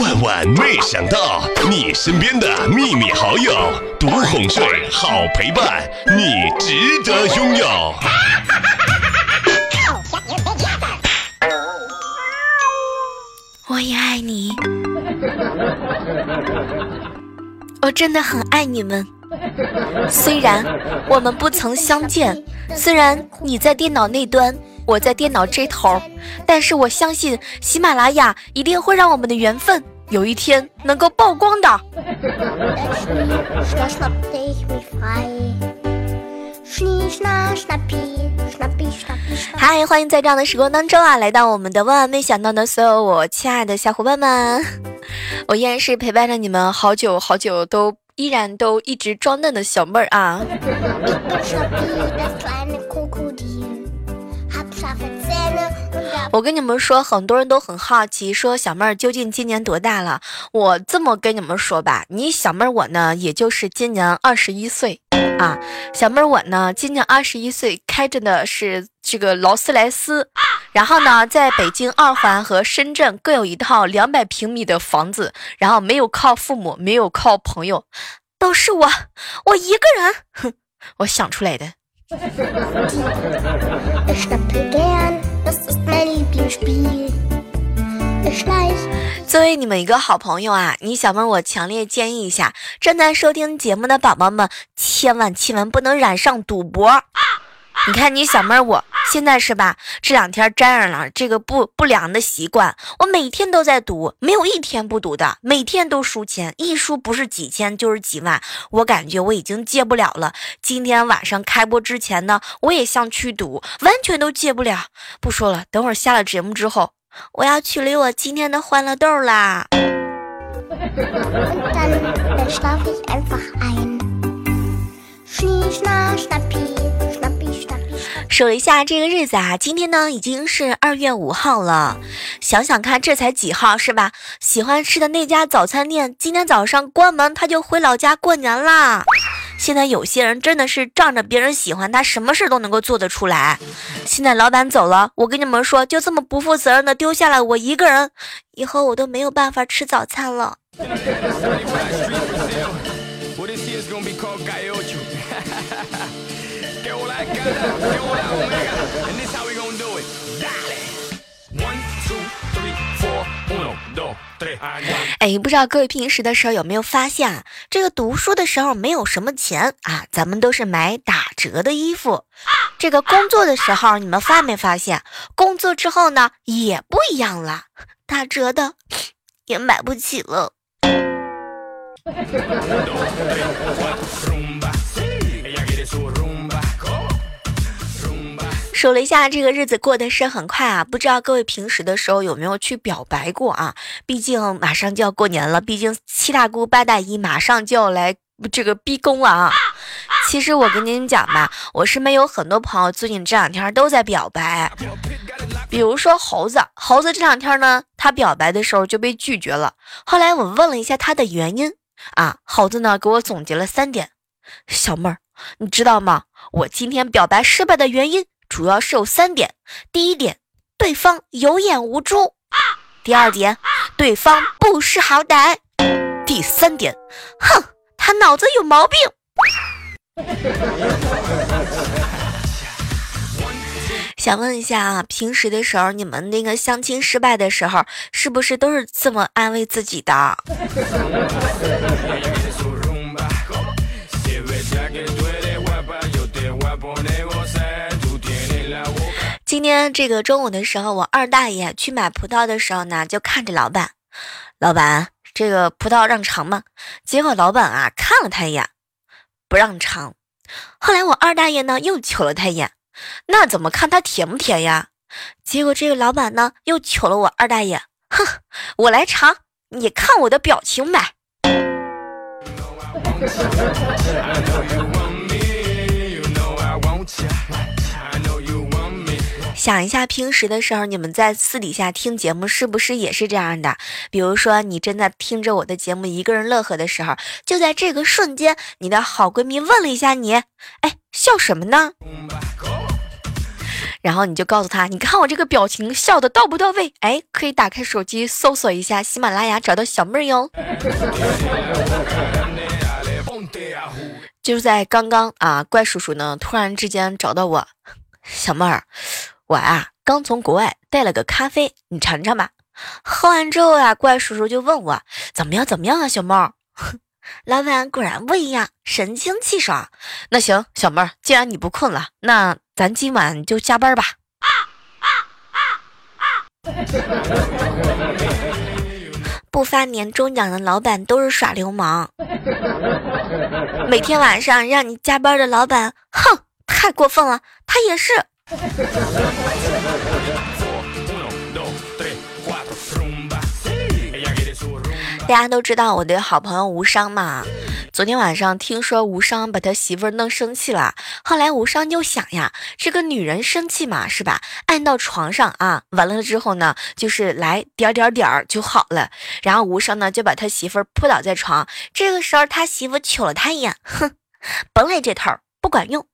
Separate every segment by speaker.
Speaker 1: 万万没想到，你身边的秘密好友，独哄睡，好陪伴，你值得拥有。
Speaker 2: 我也爱你，我真的很爱你们。虽然我们不曾相见，虽然你在电脑那端，我在电脑这头，但是我相信喜马拉雅一定会让我们的缘分有一天能够曝光的。嗨，欢迎在这样的时光当中啊，来到我们的万万没想到的所有我亲爱的小伙伴们，我依然是陪伴着你们好久好久，都依然都一直装嫩的小妹儿啊。我跟你们说，很多人都很好奇，说小妹儿究竟今年多大了？我这么跟你们说吧，你小妹儿我呢，也就是今年二十一岁啊。小妹儿我呢，今年二十一岁，开着的是这个劳斯莱斯，然后呢，在北京二环和深圳各有一套两百平米的房子，然后没有靠父母，没有靠朋友，都是我我一个人，哼，我想出来的。作为你们一个好朋友啊，你想问，我强烈建议一下，正在收听节目的宝宝们，千万千万不能染上赌博。你看你小妹儿，我现在是吧？这两天沾上了这个不不良的习惯，我每天都在赌，没有一天不赌的，每天都输钱，一输不是几千就是几万，我感觉我已经戒不了了。今天晚上开播之前呢，我也想去赌，完全都戒不了。不说了，等会儿下了节目之后，我要去理我今天的欢乐豆啦。数了一下这个日子啊，今天呢已经是二月五号了。想想看，这才几号是吧？喜欢吃的那家早餐店今天早上关门，他就回老家过年啦。现在有些人真的是仗着别人喜欢他，什么事都能够做得出来。现在老板走了，我跟你们说，就这么不负责任的丢下了我一个人，以后我都没有办法吃早餐了。哎，不知道各位平时的时候有没有发现啊，这个读书的时候没有什么钱啊，咱们都是买打折的衣服。这个工作的时候，你们发没发现，工作之后呢也不一样了，打折的也买不起了。数了一下，这个日子过得是很快啊！不知道各位平时的时候有没有去表白过啊？毕竟马上就要过年了，毕竟七大姑八大姨马上就要来这个逼宫了啊！其实我跟您讲吧，我身边有很多朋友最近这两天都在表白，比如说猴子，猴子这两天呢，他表白的时候就被拒绝了。后来我问了一下他的原因啊，猴子呢给我总结了三点。小妹儿，你知道吗？我今天表白失败的原因。主要是有三点：第一点，对方有眼无珠；第二点，对方不识好歹；第三点，哼，他脑子有毛病。想问一下啊，平时的时候你们那个相亲失败的时候，是不是都是这么安慰自己的？今天这个中午的时候，我二大爷去买葡萄的时候呢，就看着老板，老板这个葡萄让尝吗？结果老板啊看了他一眼，不让尝。后来我二大爷呢又瞅了他一眼，那怎么看它甜不甜呀？结果这个老板呢又瞅了我二大爷，哼，我来尝，你看我的表情买。想一下，平时的时候，你们在私底下听节目是不是也是这样的？比如说，你正在听着我的节目，一个人乐呵的时候，就在这个瞬间，你的好闺蜜问了一下你：“哎，笑什么呢？”然后你就告诉他，你看我这个表情笑的到不到位？哎，可以打开手机搜索一下喜马拉雅，找到小妹儿哟。就在刚刚啊，怪叔叔呢突然之间找到我，小妹儿，我啊刚从国外带了个咖啡，你尝尝吧。喝完之后啊，怪叔叔就问我怎么样怎么样啊，小猫。老板果然不一样，神清气爽。那行，小妹儿，既然你不困了，那咱今晚就加班吧。不发年终奖的老板都是耍流氓。每天晚上让你加班的老板，哼，太过分了。他也是。大家都知道我的好朋友无伤嘛。昨天晚上听说无伤把他媳妇儿弄生气了，后来无伤就想呀，这个女人生气嘛，是吧？按到床上啊，完了之后呢，就是来点点点儿就好了。然后无伤呢就把他媳妇儿扑倒在床，这个时候他媳妇瞅了他一眼，哼，甭来这套，不管用。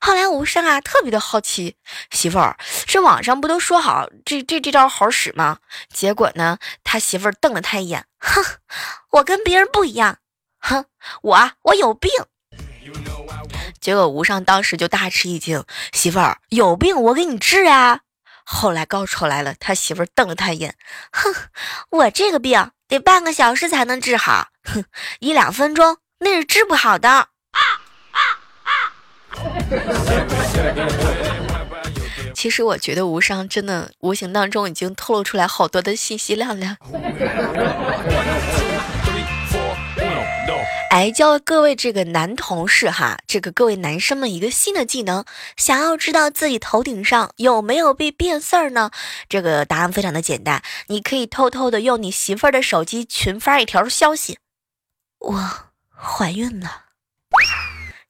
Speaker 2: 后来无伤啊，特别的好奇，媳妇儿，这网上不都说好这这这招好使吗？结果呢，他媳妇儿瞪了他一眼，哼，我跟别人不一样，哼，我我有病。结果无伤当时就大吃一惊，媳妇儿有病我给你治啊。后来高潮来了，他媳妇儿瞪了他一眼，哼，我这个病得半个小时才能治好，哼，一两分钟那是治不好的。其实我觉得无伤真的无形当中已经透露出来好多的信息量了。哎，教各位这个男同事哈，这个各位男生们一个新的技能，想要知道自己头顶上有没有被变色儿呢？这个答案非常的简单，你可以偷偷的用你媳妇儿的手机群发一条消息：我怀孕了。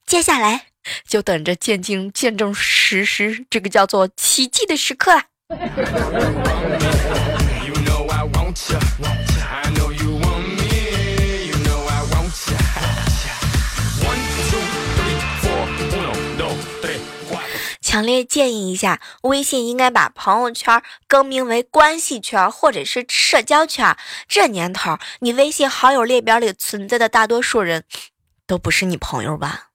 Speaker 2: 接下来。就等着见证见证实施这个叫做奇迹的时刻。强烈建议一下，微信应该把朋友圈更名为关系圈或者是社交圈。这年头，你微信好友列表里存在的大多数人，都不是你朋友吧？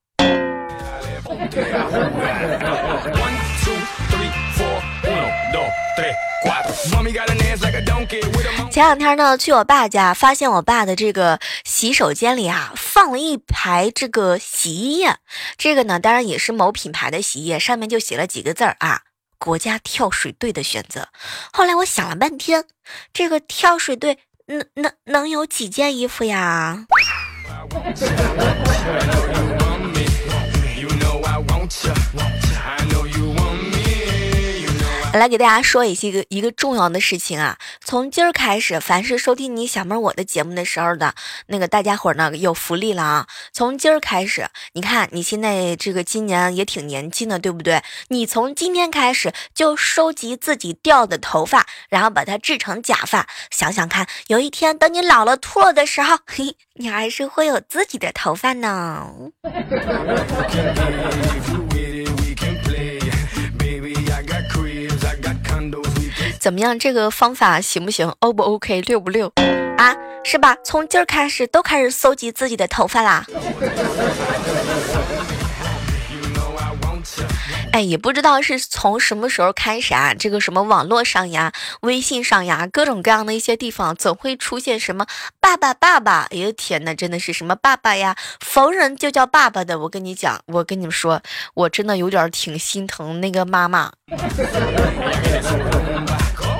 Speaker 2: 前两天呢，去我爸家，发现我爸的这个洗手间里啊，放了一排这个洗衣液。这个呢，当然也是某品牌的洗衣液，上面就写了几个字儿啊：“国家跳水队的选择。”后来我想了半天，这个跳水队能能能有几件衣服呀？来给大家说一些个一个重要的事情啊！从今儿开始，凡是收听你小妹我的节目的时候的那个大家伙呢，有福利了啊！从今儿开始，你看你现在这个今年也挺年轻的，对不对？你从今天开始就收集自己掉的头发，然后把它制成假发。想想看，有一天等你老了秃了的时候，嘿，你还是会有自己的头发呢。怎么样？这个方法行不行？O 不 OK？六不六？啊，是吧？从今儿开始都开始搜集自己的头发啦。哎，也不知道是从什么时候开始啊，这个什么网络上呀、微信上呀，各种各样的一些地方，总会出现什么爸爸爸爸。哎呦天哪，真的是什么爸爸呀，逢人就叫爸爸的。我跟你讲，我跟你们说，我真的有点挺心疼那个妈妈。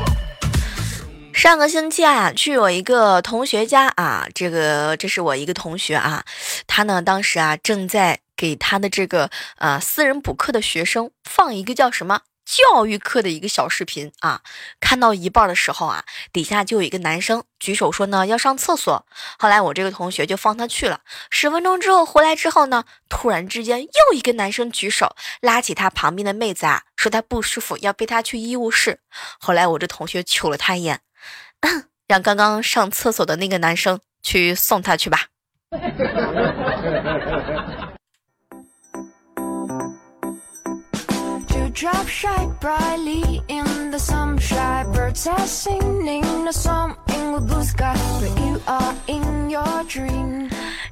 Speaker 2: 上个星期啊，去我一个同学家啊，这个这是我一个同学啊，他呢当时啊正在。给他的这个呃私人补课的学生放一个叫什么教育课的一个小视频啊，看到一半的时候啊，底下就有一个男生举手说呢要上厕所，后来我这个同学就放他去了。十分钟之后回来之后呢，突然之间又一个男生举手拉起他旁边的妹子啊，说他不舒服要背他去医务室。后来我这同学瞅了他一眼，让刚刚上厕所的那个男生去送他去吧。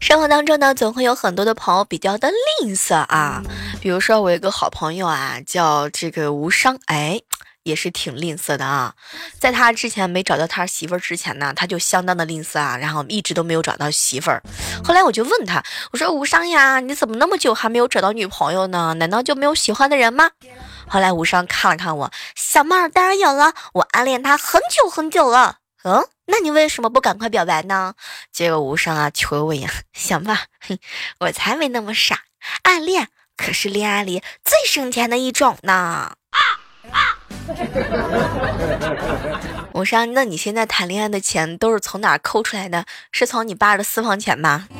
Speaker 2: 生活当中呢，总会有很多的朋友比较的吝啬啊。比如说，我有个好朋友啊，叫这个无伤，哎，也是挺吝啬的啊。在他之前没找到他媳妇儿之前呢，他就相当的吝啬啊，然后一直都没有找到媳妇儿。后来我就问他，我说无伤呀，你怎么那么久还没有找到女朋友呢？难道就没有喜欢的人吗？后来无伤看了看我，小妹儿当然有了，我暗恋他很久很久了。嗯，那你为什么不赶快表白呢？结果无伤啊，求我呀，想吧，哼，我才没那么傻，暗恋可是恋爱里最省钱的一种呢。我说，那你现在谈恋爱的钱都是从哪抠出来的？是从你爸的私房钱吗？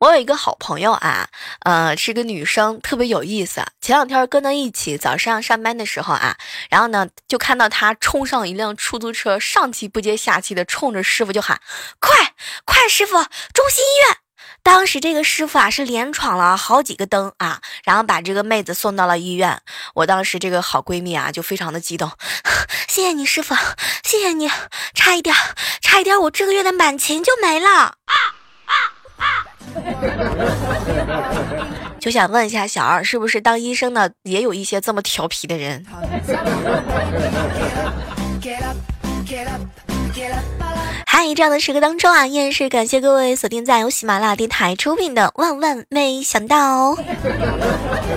Speaker 2: 我有一个好朋友啊，呃，是个女生，特别有意思。前两天跟她一起早上上班的时候啊，然后呢，就看到她冲上一辆出租车，上气不接下气的冲着师傅就喊：“快快，师傅，中心医院！”当时这个师傅啊是连闯了好几个灯啊，然后把这个妹子送到了医院。我当时这个好闺蜜啊就非常的激动，谢谢你师傅，谢谢你，差一点，差一点，我这个月的满勤就没了。就想问一下小二，是不是当医生的也有一些这么调皮的人？嗨，这样的时刻当中啊，依然是感谢各位锁定在由喜马拉雅电台出品的《万万没想到》。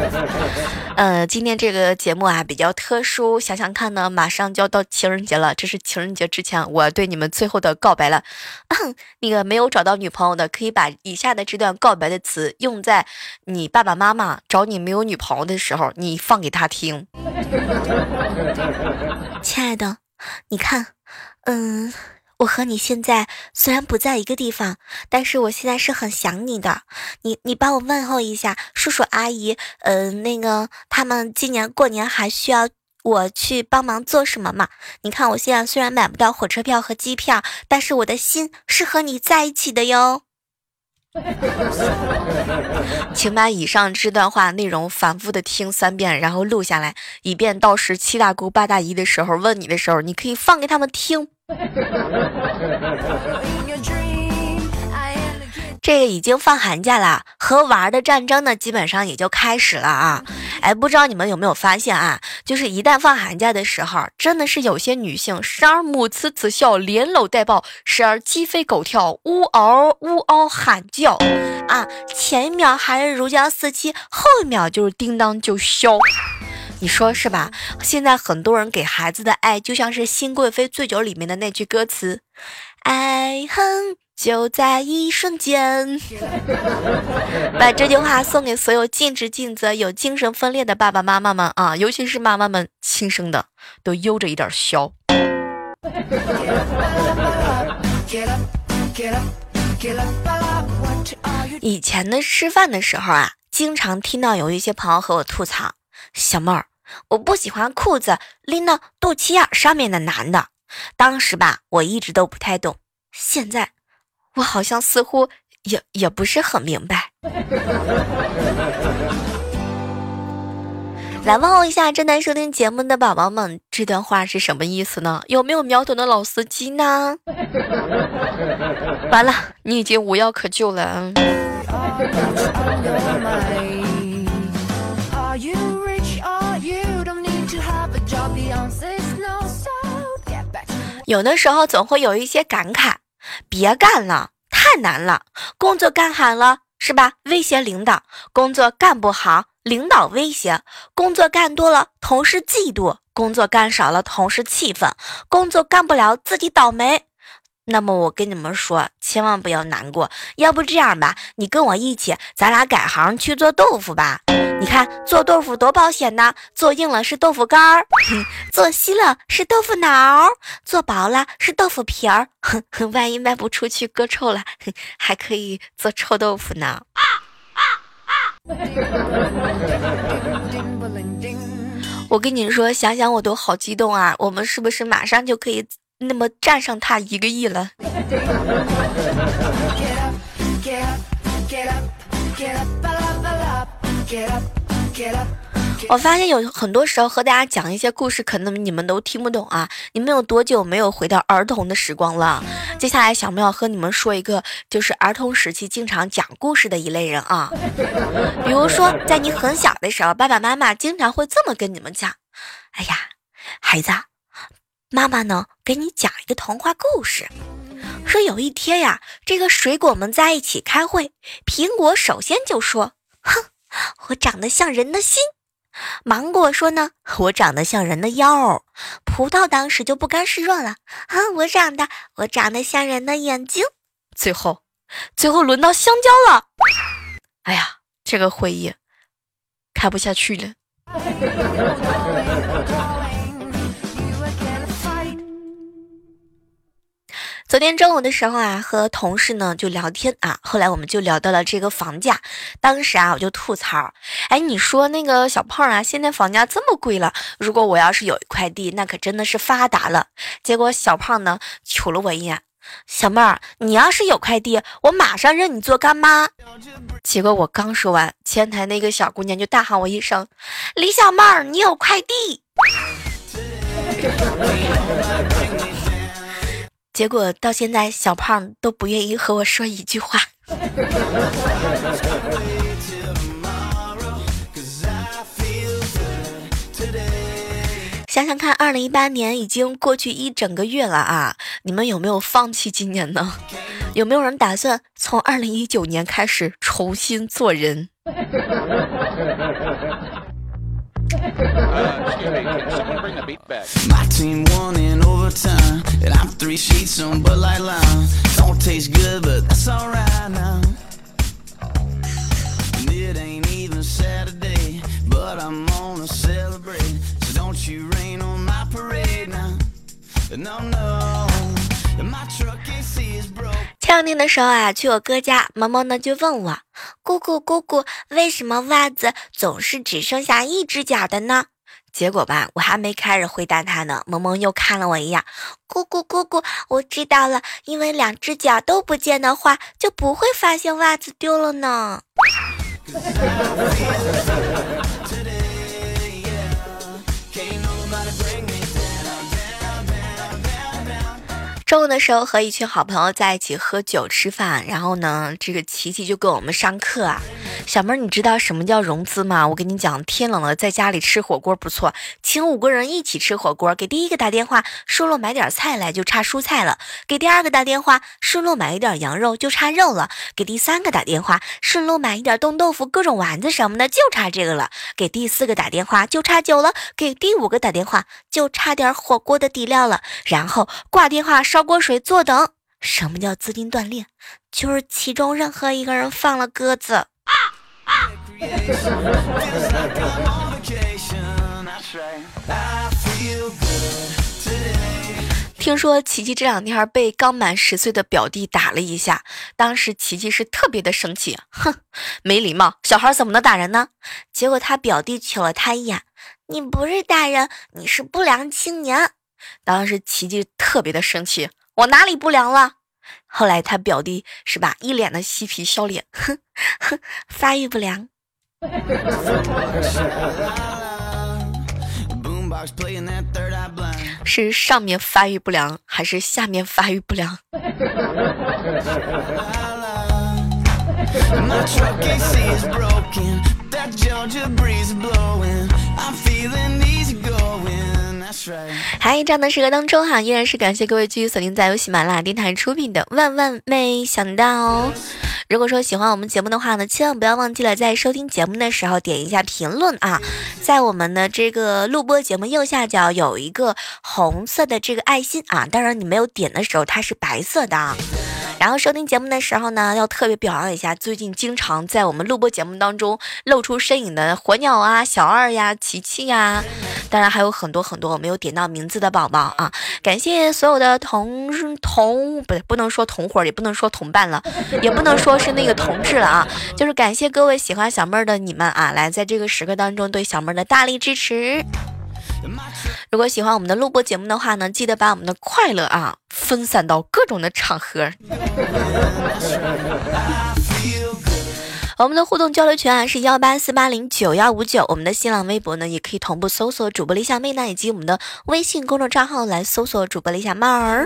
Speaker 2: 呃，今天这个节目啊比较特殊，想想看呢，马上就要到情人节了，这是情人节之前我对你们最后的告白了。那个没有找到女朋友的，可以把以下的这段告白的词用在你爸爸妈妈找你没有女朋友的时候，你放给他听。亲爱的，你看，嗯。我和你现在虽然不在一个地方，但是我现在是很想你的。你你帮我问候一下叔叔阿姨，呃，那个他们今年过年还需要我去帮忙做什么吗？你看我现在虽然买不到火车票和机票，但是我的心是和你在一起的哟。请把以上这段话内容反复的听三遍，然后录下来，以便到时七大姑八大姨的时候问你的时候，你可以放给他们听。这个已经放寒假了，和玩的战争呢，基本上也就开始了啊！哎，不知道你们有没有发现啊？就是一旦放寒假的时候，真的是有些女性时而母慈子孝，连搂带抱，时而鸡飞狗跳，呜嗷呜嗷喊叫啊！前一秒还是如胶似漆，后一秒就是叮当就消。你说是吧？现在很多人给孩子的爱，就像是《新贵妃醉酒》里面的那句歌词：“爱恨就在一瞬间。”把这句话送给所有尽职尽责、有精神分裂的爸爸妈妈们啊，尤其是妈妈们亲生的，都悠着一点笑。以前的吃饭的时候啊，经常听到有一些朋友和我吐槽：“小妹儿。”我不喜欢裤子拎到肚脐眼上面的男的。当时吧，我一直都不太懂。现在，我好像似乎也也不是很明白。来问候一下正在收听节目的宝宝们，这段话是什么意思呢？有没有秒懂的老司机呢？完了，你已经无药可救了。有的时候总会有一些感慨，别干了，太难了。工作干好了是吧？威胁领导；工作干不好，领导威胁；工作干多了，同事嫉妒；工作干少了，同事气愤；工作干不了，自己倒霉。那么我跟你们说，千万不要难过。要不这样吧，你跟我一起，咱俩改行去做豆腐吧。你看做豆腐多保险呢，做硬了是豆腐干儿，做稀了是豆腐脑，做薄了是豆腐皮儿。哼，万一卖不出去，割臭了，还可以做臭豆腐呢。我跟你说，想想我都好激动啊！我们是不是马上就可以？那么占上他一个亿了。我发现有很多时候和大家讲一些故事，可能你们都听不懂啊。你们有多久没有回到儿童的时光了？接下来小喵要和你们说一个，就是儿童时期经常讲故事的一类人啊。比如说，在你很小的时候，爸爸妈妈经常会这么跟你们讲：“哎呀，孩子，妈妈呢给你讲一个童话故事。说有一天呀，这个水果们在一起开会，苹果首先就说：‘哼，我长得像人的心。’”芒果说呢，我长得像人的腰。葡萄当时就不甘示弱了，啊，我长得我长得像人的眼睛。最后，最后轮到香蕉了。哎呀，这个会议开不下去了。昨天中午的时候啊，和同事呢就聊天啊，后来我们就聊到了这个房价。当时啊，我就吐槽，哎，你说那个小胖啊，现在房价这么贵了，如果我要是有一块地，那可真的是发达了。结果小胖呢，瞅了我一眼，小妹儿，你要是有块地，我马上认你做干妈。结果我刚说完，前台那个小姑娘就大喊我一声：“李小妹儿，你有块地。”结果到现在，小胖都不愿意和我说一句话。想想看，二零一八年已经过去一整个月了啊！你们有没有放弃今年呢？有没有人打算从二零一九年开始重新做人？My
Speaker 3: team won in overtime, and I'm three sheets on Bud Light Lime. Don't taste good, but that's alright now. And it ain't even Saturday, but I'm gonna celebrate. So don't you rain on my parade now. No, no, my truck AC is broke.
Speaker 2: 两天的时候啊，去我哥家，萌萌呢就问我：“姑姑姑姑，为什么袜子总是只剩下一只脚的呢？”结果吧，我还没开始回答他呢，萌萌又看了我一眼：“姑姑姑姑，我知道了，因为两只脚都不见的话，就不会发现袜子丢了呢。”中午的时候和一群好朋友在一起喝酒吃饭，然后呢，这个琪琪就跟我们上课啊。小妹儿，你知道什么叫融资吗？我跟你讲，天冷了，在家里吃火锅不错，请五个人一起吃火锅。给第一个打电话，顺路买点菜来，就差蔬菜了；给第二个打电话，顺路买一点羊肉，就差肉了；给第三个打电话，顺路买一点冻豆腐、各种丸子什么的，就差这个了；给第四个打电话，就差酒了；给第五个打电话，就差点火锅的底料了。然后挂电话烧。锅水坐等。什么叫资金断裂？就是其中任何一个人放了鸽子。听说琪琪这两天被刚满十岁的表弟打了一下，当时琪琪是特别的生气，哼，没礼貌，小孩怎么能打人呢？结果他表弟瞅了他一眼，你不是大人，你是不良青年。当时琪琪特别的生气，我哪里不良了？后来他表弟是吧，一脸的嬉皮笑脸，哼哼，发育不良。是上面发育不良，还是下面发育不良？嗨，这样的时刻当中哈，依然是感谢各位继续锁定在由喜马拉雅电台出品的《万万没想到》。如果说喜欢我们节目的话呢，千万不要忘记了在收听节目的时候点一下评论啊，在我们的这个录播节目右下角有一个红色的这个爱心啊，当然你没有点的时候它是白色的。啊然后收听节目的时候呢，要特别表扬一下最近经常在我们录播节目当中露出身影的火鸟啊、小二呀、琪琪呀，当然还有很多很多我没有点到名字的宝宝啊！感谢所有的同同不对，不能说同伙，也不能说同伴了，也不能说是那个同志了啊，就是感谢各位喜欢小妹儿的你们啊，来在这个时刻当中对小妹儿的大力支持。如果喜欢我们的录播节目的话呢，记得把我们的快乐啊分散到各种的场合。我们的互动交流群啊是幺八四八零九幺五九，我们的新浪微博呢也可以同步搜索主播李小妹呢，以及我们的微信公众账号来搜索主播李小妹儿。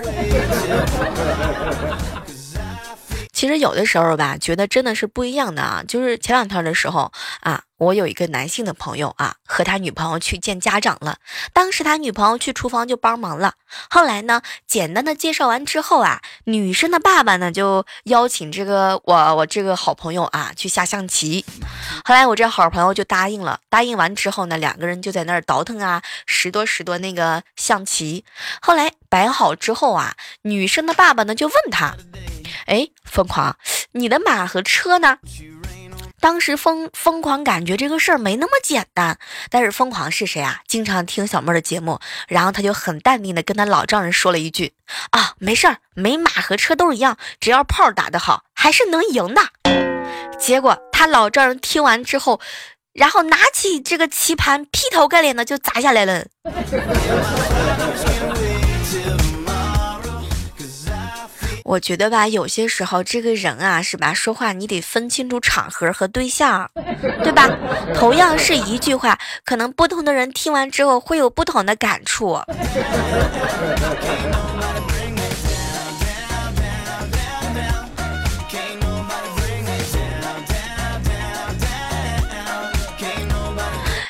Speaker 2: 其实有的时候吧，觉得真的是不一样的啊。就是前两天的时候啊，我有一个男性的朋友啊，和他女朋友去见家长了。当时他女朋友去厨房就帮忙了。后来呢，简单的介绍完之后啊，女生的爸爸呢就邀请这个我我这个好朋友啊去下象棋。后来我这好朋友就答应了。答应完之后呢，两个人就在那儿倒腾啊，十多十多那个象棋。后来摆好之后啊，女生的爸爸呢就问他。哎，疯狂，你的马和车呢？当时疯疯狂感觉这个事儿没那么简单，但是疯狂是谁啊？经常听小妹的节目，然后他就很淡定的跟他老丈人说了一句：“啊，没事儿，没马和车都一样，只要炮打得好，还是能赢的。”结果他老丈人听完之后，然后拿起这个棋盘，劈头盖脸的就砸下来了。我觉得吧，有些时候这个人啊，是吧？说话你得分清楚场合和对象，对吧？同样是一句话，可能不同的人听完之后会有不同的感触。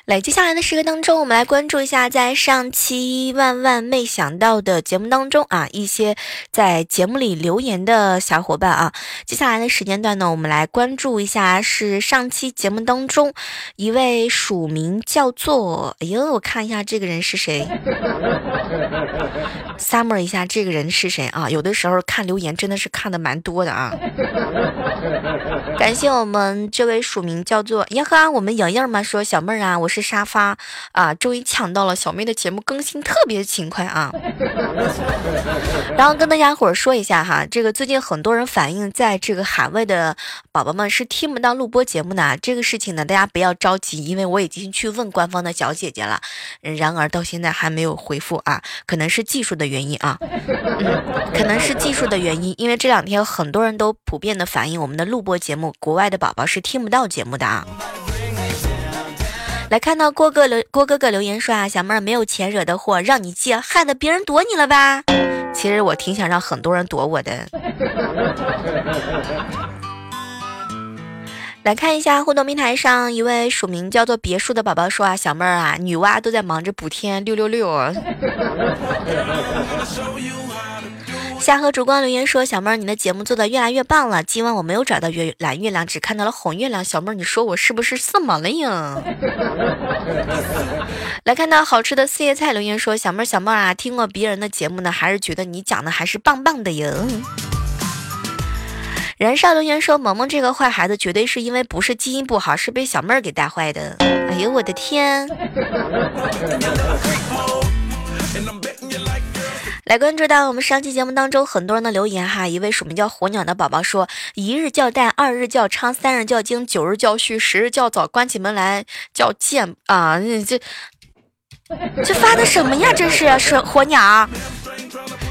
Speaker 2: 来，接下来的时刻当中，我们来关注一下，在上期万万没想到的节目当中啊，一些在节目里留言的小伙伴啊。接下来的时间段呢，我们来关注一下，是上期节目当中一位署名叫做……哎呦，我看一下这个人是谁。Summer 一下这个人是谁啊？有的时候看留言真的是看的蛮多的啊。感谢我们这位署名叫做呀呵，我们莹莹嘛说小妹儿啊，我是。沙发啊，终于抢到了小妹的节目更新特别勤快啊！然后跟大家伙儿说一下哈，这个最近很多人反映，在这个海外的宝宝们是听不到录播节目的这个事情呢，大家不要着急，因为我已经去问官方的小姐姐了，然而到现在还没有回复啊，可能是技术的原因啊，嗯，可能是技术的原因，因为这两天很多人都普遍的反映，我们的录播节目国外的宝宝是听不到节目的啊。来看到郭哥留郭哥哥留言说啊，小妹儿没有钱惹的祸，让你借，害得别人躲你了吧？其实我挺想让很多人躲我的。来看一下互动平台上一位署名叫做别墅的宝宝说啊，小妹儿啊，女娲都在忙着补天六六六。夏河烛光留言说：“小妹儿，你的节目做的越来越棒了。今晚我没有找到月蓝月亮，只看到了红月亮。小妹儿，你说我是不是色盲了呀？” 来看到好吃的四叶菜留言说：“小妹儿，小妹儿啊，听过别人的节目呢，还是觉得你讲的还是棒棒的哟。”燃烧留言说：“萌萌这个坏孩子，绝对是因为不是基因不好，是被小妹给带坏的。”哎呦，我的天！来关注到我们上期节目当中很多人的留言哈，一位署名叫火鸟的宝宝说：一日叫蛋，二日叫昌，三日叫精，九日叫虚，十日叫早，关起门来叫贱啊！这这发的什么呀？这是是火鸟。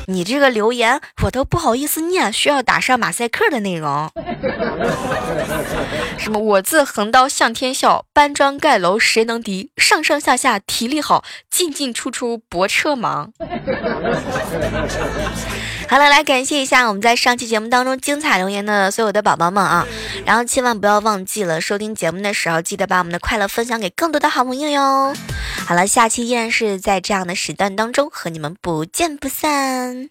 Speaker 2: 你这个留言我都不好意思念，需要打上马赛克的内容。什么我自横刀向天笑，搬砖盖楼谁能敌？上上下下体力好，进进出出泊车忙。好了来感谢一下我们在上期节目当中精彩留言的所有的宝宝们啊。然后千万不要忘记了收听节目的时候记得把我们的快乐分享给更多的好朋友哟。好了下期依然是在这样的时段当中和你们不见不散。